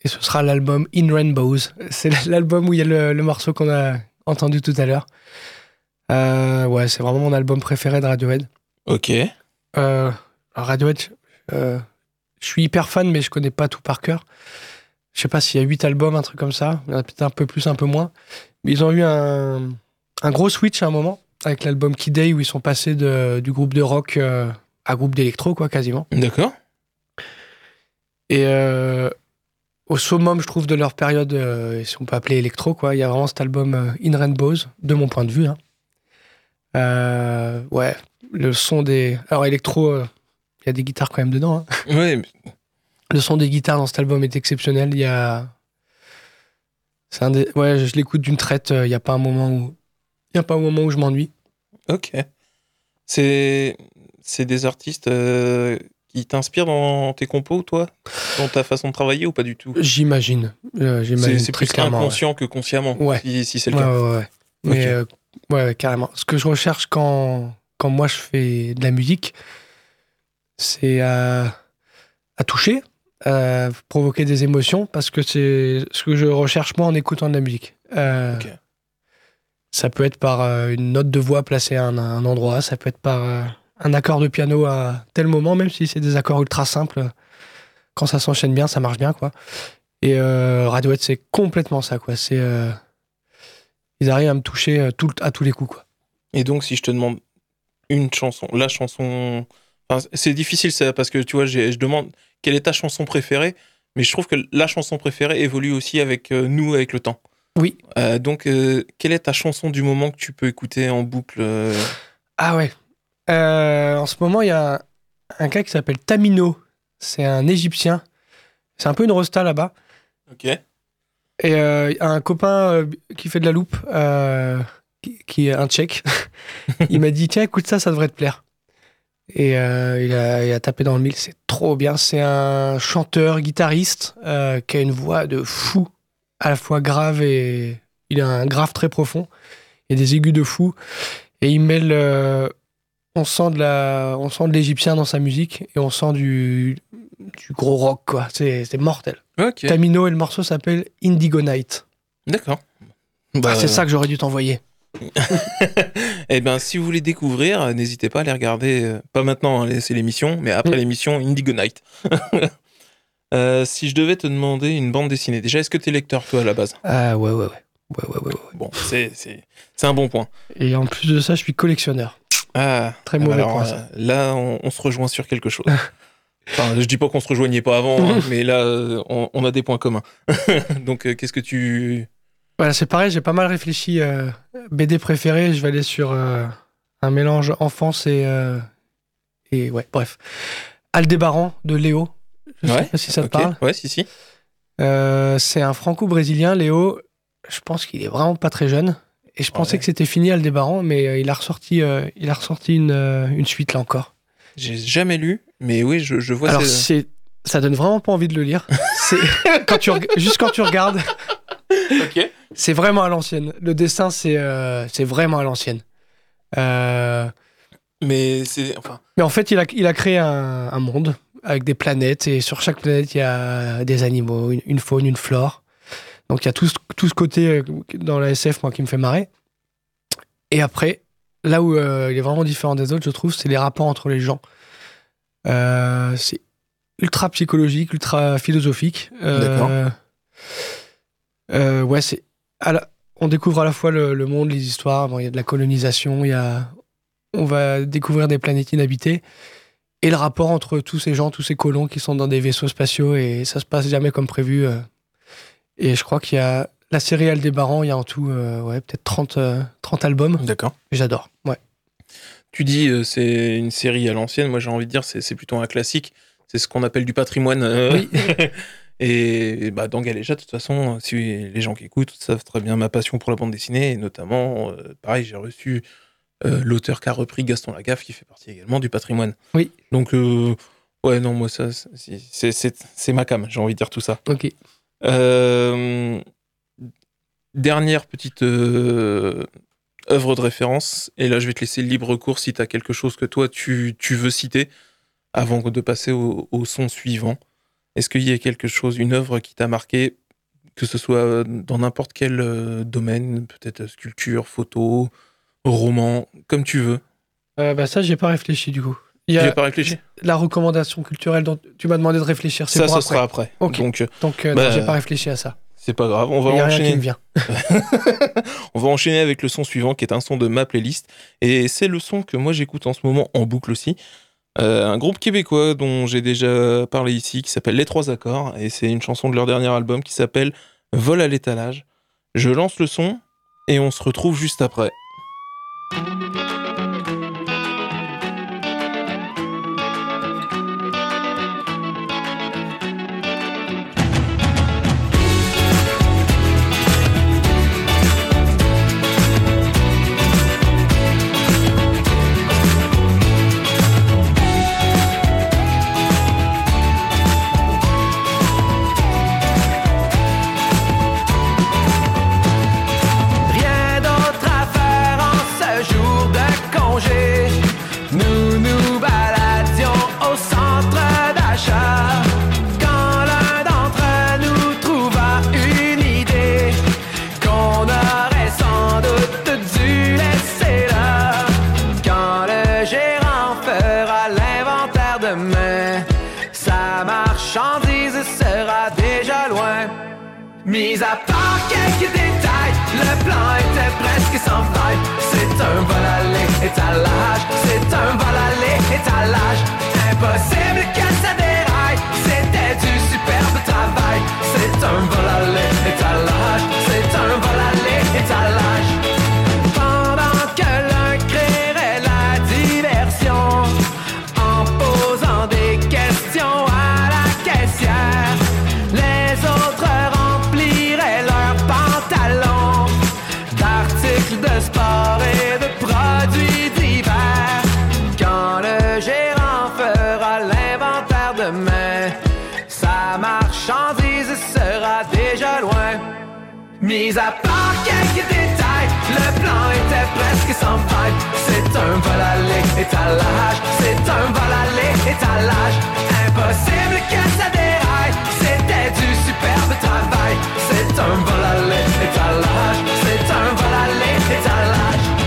et ce sera l'album In Rainbows. C'est [laughs] l'album où il y a le, le morceau qu'on a entendu tout à l'heure. Ouais, c'est vraiment mon album préféré de Radiohead. Ok Euh, alors Radiohead, euh, je suis hyper fan, mais je connais pas tout par cœur. Je sais pas s'il y a 8 albums, un truc comme ça. Il y en a peut-être un peu plus, un peu moins. Mais ils ont eu un, un gros switch à un moment avec l'album Kid Day où ils sont passés de- du groupe de rock euh, à groupe d'électro, quoi, quasiment. d'accord Et euh, au summum, je trouve, de leur période, euh, si on peut appeler électro, quoi, il y a vraiment cet album In Rainbows, de mon point de vue. hein. Euh, ouais, le son des. Alors, électro, euh, il y a des guitares quand même dedans. hein. Ouais, mais- Le son des guitares dans cet album est exceptionnel. Il y a. C'est un des... Ouais, je l'écoute d'une traite. euh, Il n'y a pas un moment où. Il a pas un moment où je m'ennuie. ok. C'est c'est des artistes euh, qui t'inspirent dans tes compos, toi? Dans ta façon de travailler ou pas du tout? J'imagine. Euh, C'est plus ouais. inconscient que consciemment, Ouais. si, si c'est le Ouais, cas. ouais, ouais. Mais euh, ouais, carrément. Ce que je recherche quand, quand moi je fais de la musique, c'est à, à toucher, à provoquer des émotions, parce que c'est ce que je recherche moi en écoutant de la musique. Euh. Ça peut être par euh, une note de voix placée à un, à un endroit, ça peut être par euh, un accord de piano à tel moment, même si c'est des accords ultra simples. Quand ça s'enchaîne bien, ça marche bien, quoi. Et Radiohead, c'est complètement ça, quoi. C'est ils arrivent à me toucher tout, à tous les coups, quoi. Et donc, si je te demande une chanson, la chanson. enfin, c'est difficile ça, parce que tu vois, je demande quelle est ta chanson préférée, mais je trouve que la chanson préférée évolue aussi avec euh, nous, avec le temps. Oui. Euh, donc, euh, quelle est ta chanson du moment que tu peux écouter en boucle Ah ouais. En ce moment, il y a un, un gars qui s'appelle Tamino. C'est un Égyptien. C'est un peu une rosta là-bas. Ok. Et un copain qui fait de la loupe, qui, qui est un tchèque, [laughs] il m'a dit Tiens, écoute ça, ça devrait te plaire. Et euh, il, a, il a tapé dans le mille, c'est trop bien. C'est un chanteur, guitariste, euh, qui a une voix de fou, à la fois grave et. Il a un grave très profond et des aigus de fou. Et il mêle. euh, on sent de la, on sent de l'égyptien dans sa musique et on sent du, du gros rock, quoi. C'est c'est mortel. Ok. Tamino et le morceau s'appelle Indigo Night. D'accord. Ah, Bah, c'est ça que j'aurais dû t'envoyer. [laughs] Eh ben, si vous voulez découvrir, n'hésitez pas à les regarder. euh, Pas maintenant, hein, c'est l'émission, mais après Mm. l'émission Indigo Night. [laughs] Euh, si je devais te demander une bande dessinée, déjà, est-ce que t'es lecteur, toi, à la base? Ah ouais, ouais, ouais. Ouais, ouais, ouais, ouais. Bon, c'est c'est- c'est un bon point. Et en plus de ça, je suis collectionneur. Ah, Très ah, mauvais alors, point, euh, ça. Là, on, on se rejoint sur quelque chose. [laughs] Enfin, je dis pas qu'on se rejoignait pas avant, hein, mais là, on, on a des points communs. Donc, euh, qu'est-ce que tu... Voilà, c'est pareil, j'ai pas mal réfléchi. euh, BD préféré, je vais aller sur euh, un mélange enfance et. euh, et ouais, bref. Aldébaran de Léo. Je sais Ouais, pas si ça te Ok. parle. Ouais, si, si. C'est un franco-brésilien, Léo. Je pense qu'il est vraiment pas très jeune. Et je pensais Ouais. que c'était fini Aldébaran, mais il a ressorti, il a ressorti une, une suite là encore. J'ai jamais lu, mais oui, je, je vois... Alors, ces- c'est, ça donne vraiment pas envie de le lire. C'est, [laughs] quand tu, juste quand tu regardes, Ok. c'est vraiment à l'ancienne. Le dessin, c'est, euh, c'est vraiment à l'ancienne. Euh, Mais c'est... Enfin, mais en fait, il a, il a créé un, un monde avec des planètes et sur chaque planète, il y a des animaux, une, une faune, une flore. Donc, il y a tout ce, tout ce côté euh, dans la SF, moi, qui me fait marrer. Et après, là où euh, il est vraiment différent des autres, je trouve, c'est les rapports entre les gens. Euh, c'est ultra psychologique, ultra philosophique. Euh, D'accord. Euh, ouais, c'est. la- On découvre à la fois le, le monde, les histoires. Bon, il y a de la colonisation, il y a. On va découvrir des planètes inhabitées. Et le rapport entre tous ces gens, tous ces colons qui sont dans des vaisseaux spatiaux et ça se passe jamais comme prévu. euh. Et je crois qu'il y a la série Aldébaran, il y a en tout euh, ouais, peut-être 30, euh, 30 albums. d'accord. J'adore. Ouais. Tu dis c'est une série à l'ancienne, moi j'ai envie de dire c'est c'est plutôt un classique. C'est ce qu'on appelle du patrimoine. Oui. [laughs] et, et bah, dans Galéja, de toute façon, si les gens qui écoutent savent très bien ma passion pour la bande dessinée, et notamment, euh, pareil, j'ai reçu euh, l'auteur qui a repris Gaston Lagaffe, qui fait partie également du patrimoine. Oui. Donc, euh, ouais, non, moi, ça, c'est- ma cam, j'ai envie de dire tout ça. Ok. Dernière petite œuvre de référence, et là je vais te laisser le libre cours si tu as quelque chose que toi tu, tu veux citer avant de passer au, au son suivant. Est-ce qu'il y a quelque chose, une œuvre qui t'a marqué, que ce soit dans n'importe quel euh, domaine, peut-être sculpture, photo, roman, comme tu veux? Euh, bah, ça, j'ai pas réfléchi du coup. Il y Tu a n'as pas réfléchi la recommandation culturelle dont tu m'as demandé de réfléchir. C'est Ça, pour ça après. sera après. Ok. Donc, euh, Donc, euh, Bah, non, j'ai pas réfléchi à ça. c'est pas grave. On y va a rien qui enchaîner. me vient. [laughs] On va enchaîner avec le son suivant qui est un son de ma playlist. Et c'est le son que moi j'écoute en ce moment en boucle aussi. Euh, un groupe québécois dont j'ai déjà parlé ici qui s'appelle Les Trois Accords. Et c'est une chanson de leur dernier album qui s'appelle Vol à l'étalage. Je lance le son et on se retrouve juste après. À l'étalage. Impossible que ça déraille, c'était du superbe travail. c'est un sa marchandise sera déjà loin. Mis à part quelques détails, le plan était presque sans faille. C'est un vol à l'étalage, c'est un vol à l'étalage. Impossible que ça déraille, c'était du superbe travail. C'est un vol à l'étalage, c'est un vol à l'étalage.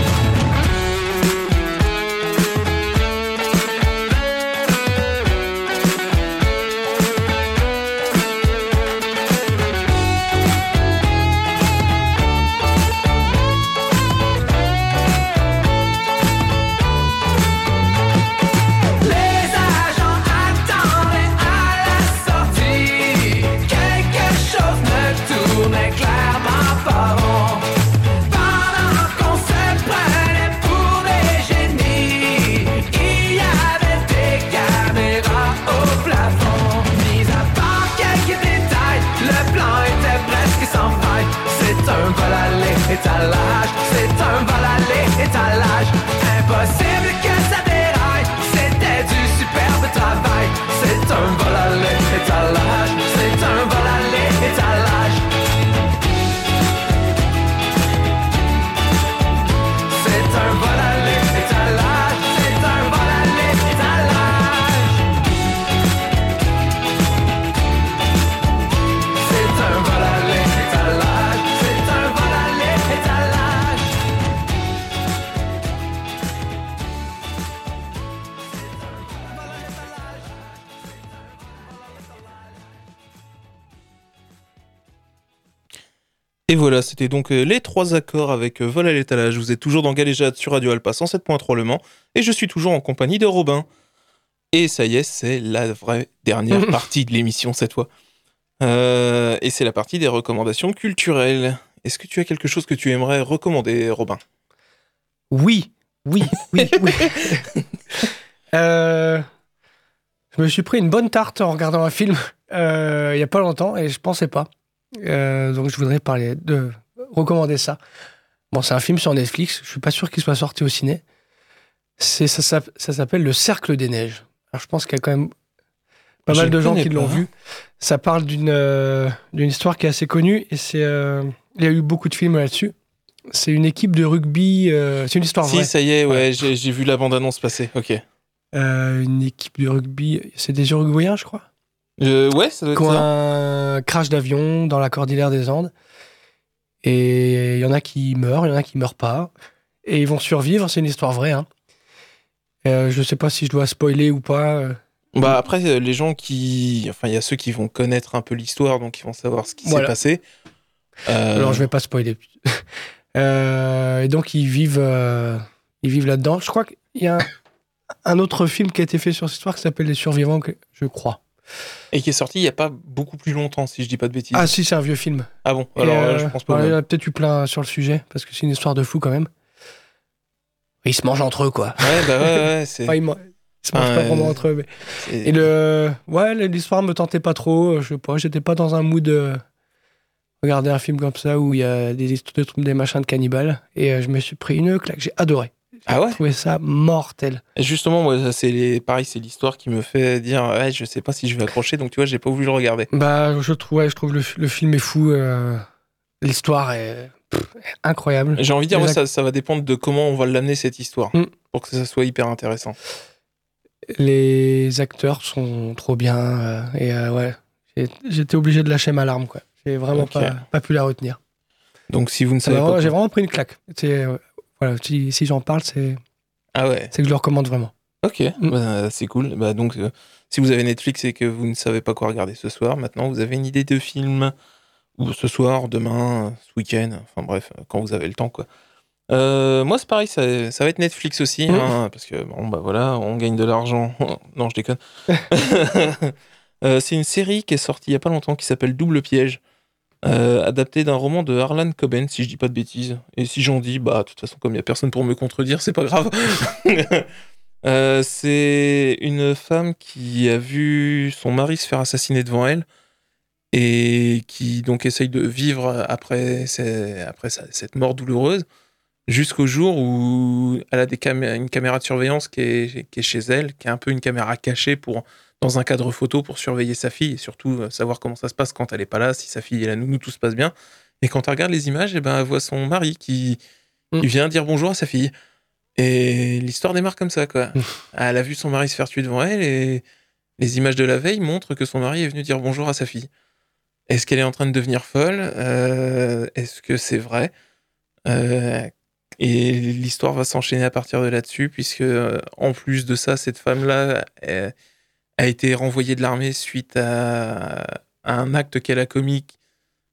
Et voilà, c'était donc euh, les trois accords avec euh, Vol à l'étalage. Vous êtes toujours dans Galéjade sur Radio Alpa 107.3 Le Mans. Et je suis toujours en compagnie de Robin. Et ça y est, c'est la vraie dernière [laughs] partie de l'émission cette fois. Euh, et c'est la partie des recommandations culturelles. Est-ce que tu as quelque chose que tu aimerais recommander, Robin? Oui, oui, oui, oui. [laughs] Euh, je me suis pris une bonne tarte en regardant un film euh, il y a pas longtemps et je pensais pas. Euh, donc je voudrais parler de recommander ça. Bon, c'est un film sur Netflix. Je suis pas sûr qu'il soit sorti au ciné. C'est ça, s'app- ça s'appelle Le Cercle des Neiges. Alors je pense qu'il y a quand même pas mal de gens qui l'ont vu. Ça parle d'une euh, d'une histoire qui est assez connue et c'est euh, il y a eu beaucoup de films là-dessus. C'est une équipe de rugby. c'est une histoire Si, vraie. ça y est, ouais, j'ai j'ai vu la bande-annonce passer. Ok. Une équipe de rugby. C'est des Uruguayens, je crois. Euh, ouais, ça doit être ça. un crash d'avion dans la cordillère des Andes. Et il y en a qui meurent, il y en a qui meurent pas. Et ils vont survivre, c'est une histoire vraie. Hein. Euh, je sais pas si je dois spoiler ou pas. euh. Bah après, euh, les gens qui... Enfin, il y a ceux qui vont connaître un peu l'histoire, donc ils vont savoir ce qui Voilà. s'est passé. Euh, Alors je vais pas spoiler. [laughs] Euh, et donc ils vivent, euh, ils vivent là-dedans. Je crois qu'il y a un, un autre film qui a été fait sur cette histoire qui s'appelle Les Survivants, je crois. Et qui est sorti il y a pas beaucoup plus longtemps, si je dis pas de bêtises. Ah si, c'est un vieux film. Ah bon, Et, alors euh, je pense pas. il y a peut-être eu plein sur le sujet, parce que c'est une histoire de fou quand même. Ils se mangent entre eux, quoi. Ouais, bah ouais, ouais, c'est... Enfin, ils, man- ils se mangent pas vraiment entre eux. Mais... Et le... Ouais, l'histoire me tentait pas trop. Je sais pas, j'étais pas dans un mood de regarder un film comme ça où il y a des, histoires de trucs- des machins de cannibales. Et euh, je me suis pris une claque. J'ai adoré. Ah ouais trouvé ça mortel. Et Justement, moi, c'est les... pareil, c'est l'histoire qui me fait dire, ouais, je sais pas si je vais accrocher, donc tu vois, j'ai pas voulu le regarder. Bah, je trouve, ouais, je trouve le, le film est fou. euh, L'histoire est incroyable. J'ai envie de dire, ouais, ça, ça va dépendre de comment on va l'amener cette histoire, Mm. pour que ça soit hyper intéressant. Les acteurs sont trop bien. euh, et euh, ouais, j'étais obligé de lâcher ma larme. quoi. J'ai vraiment pas, pas pu la retenir. Donc si vous ne savez pas... J'ai vraiment pris une claque. C'est, voilà, si, si j'en parle, c'est Ah ouais, c'est que je le recommande vraiment. ok, Mm. bah, c'est cool. Bah, donc, euh, si vous avez Netflix et que vous ne savez pas quoi regarder ce soir, maintenant, vous avez une idée de film, ou ce soir, demain, ce week-end, enfin bref, euh, quand vous avez le temps, quoi. Euh, moi, c'est pareil, ça, ça va être Netflix aussi, Mm. hein, parce que, bon, bah voilà, on gagne de l'argent. [laughs] non, je déconne. [laughs] [laughs] Euh, c'est une série qui est sortie il y a pas longtemps qui s'appelle Double Piège, euh, adaptée d'un roman de Harlan Coben, si je dis pas de bêtises. Et si j'en dis, bah de toute façon, comme il y a personne pour me contredire, c'est pas grave. [laughs] Euh, c'est une femme qui a vu son mari se faire assassiner devant elle et qui donc essaye de vivre après, après cette mort douloureuse jusqu'au jour où elle a une caméra de surveillance qui est, qui est chez elle, qui est un peu une caméra cachée pour dans un cadre photo pour surveiller sa fille et surtout euh, savoir comment ça se passe quand elle est pas là, si sa fille est là, nous, tout se passe bien. Et quand elle regarde les images, eh ben, elle voit son mari qui, Mm. qui vient dire bonjour à sa fille. Et l'histoire démarre comme ça, quoi. Mm. [laughs] elle a vu son mari se faire tuer devant elle et les images de la veille montrent que son mari est venu dire bonjour à sa fille. Est-ce qu'elle est en train de devenir folle? Euh, Est-ce que c'est vrai? Euh, Et l'histoire va s'enchaîner à partir de là-dessus, puisque en plus de ça, cette femme-là a été renvoyée de l'armée suite à, un acte qu'elle a commis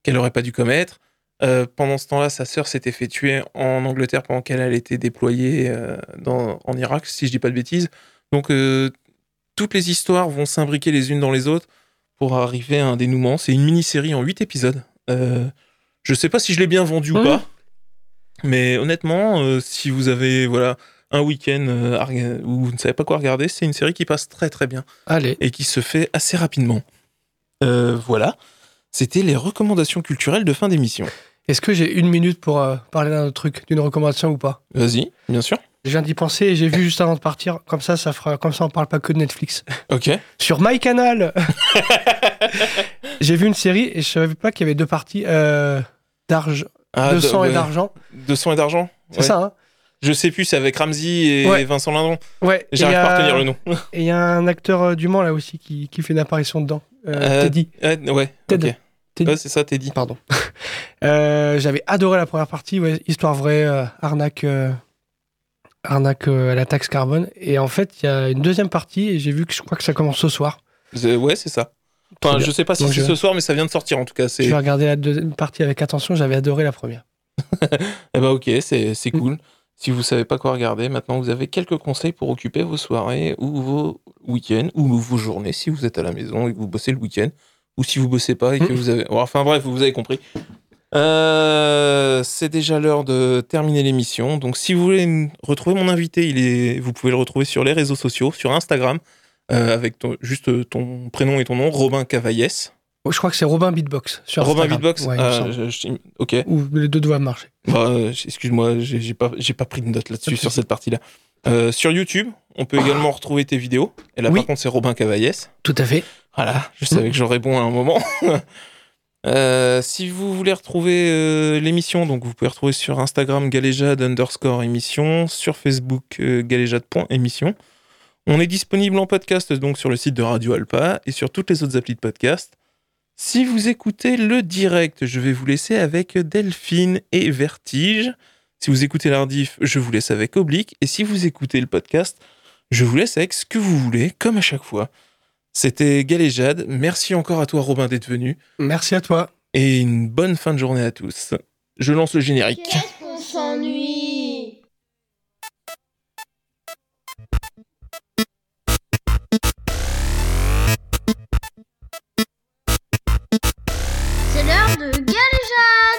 qu'elle n'aurait pas dû commettre. Euh, pendant ce temps-là, sa sœur s'était fait tuer en Angleterre pendant qu'elle elle était déployée euh, dans, en Irak, si je dis pas de bêtises. Donc, euh, toutes les histoires vont s'imbriquer les unes dans les autres pour arriver à un dénouement. C'est une mini-série en 8 épisodes. Je sais pas si je l'ai bien vendu ou pas, mais honnêtement, si vous avez voilà un week-end euh, où vous ne savez pas quoi regarder, c'est une série qui passe très très bien Allez. et qui se fait assez rapidement. Euh, voilà, c'était les recommandations culturelles de fin d'émission. Est-ce que j'ai une minute pour euh, parler d'un autre truc, d'une recommandation ou pas? Vas-y, bien sûr. Je viens d'y penser et j'ai vu juste avant de partir. Comme ça, ça fera. Comme ça, on parle pas que de Netflix. Ok. Sur MyCanal [laughs] J'ai vu une série et je savais pas qu'il y avait deux parties euh, d'argent, Ah, de sang ouais. et d'argent. De sang et d'argent? C'est Ouais. ça, hein Je sais plus, c'est avec Ramsey et Ouais. Vincent Lindon. Ouais. J'arrive pas à retenir le nom. [laughs] Et il y a un acteur euh, du Mans là aussi qui, qui fait une apparition dedans. Euh, Euh, Teddy. Ouais. Ted. Teddy. Ouais, c'est ça, Teddy. Pardon. [laughs] Euh, J'avais adoré la première partie, ouais, histoire vraie, euh, arnaque, euh, arnaque à la taxe carbone. Et en fait, il y a une deuxième partie et j'ai vu que je crois que ça commence ce soir. Ouais, c'est ça. Enfin, je sais pas si c'est ce soir, mais ça vient de sortir en tout cas. Je vais regarder la deuxième partie avec attention. J'avais adoré la première. [laughs] Eh ben ok, c'est Mm. Si vous savez pas quoi regarder, maintenant vous avez quelques conseils pour occuper vos soirées ou vos week-ends ou vos journées si vous êtes à la maison et que vous bossez le week-end ou si vous bossez pas et que Mm. vous avez. Enfin bref, vous avez compris. Euh, c'est déjà l'heure de terminer l'émission. Donc si vous voulez retrouver mon invité, il est, vous pouvez le retrouver sur les réseaux sociaux, sur Instagram, euh, avec ton- juste ton prénom et ton nom, Robin Cavaillès. Oh, Je crois que c'est Robin Beatbox sur Robin Instagram. Beatbox. Ouais, Ah, semble. je- je- ok. Ou les deux doivent marcher. Bah, euh, excuse-moi, j'ai pas, pas pris de note là-dessus sur cette partie-là. Euh, sur YouTube, on peut également retrouver tes vidéos. Et là, Oui. par contre, c'est Robin Cavaillès. Tout à fait. Voilà, je savais que j'aurais bon à un moment. [laughs] Euh, si vous voulez retrouver euh, l'émission, donc vous pouvez retrouver sur Instagram galéjade underscore émission, sur Facebook galéjade.émission. On est disponible en podcast donc sur le site de Radio Alpa et sur toutes les autres applis de podcast. Si vous écoutez le direct, je vais vous laisser avec Delphine et Vertige. Si vous écoutez l'Ardif, je vous laisse avec Oblique. Et si vous écoutez le podcast, je vous laisse avec ce que vous voulez, comme à chaque fois. C'était Galéjade. Merci encore à toi, Robin, d'être venu. Merci à toi. Et une bonne fin de journée à tous. Je lance le générique. Bien déjà!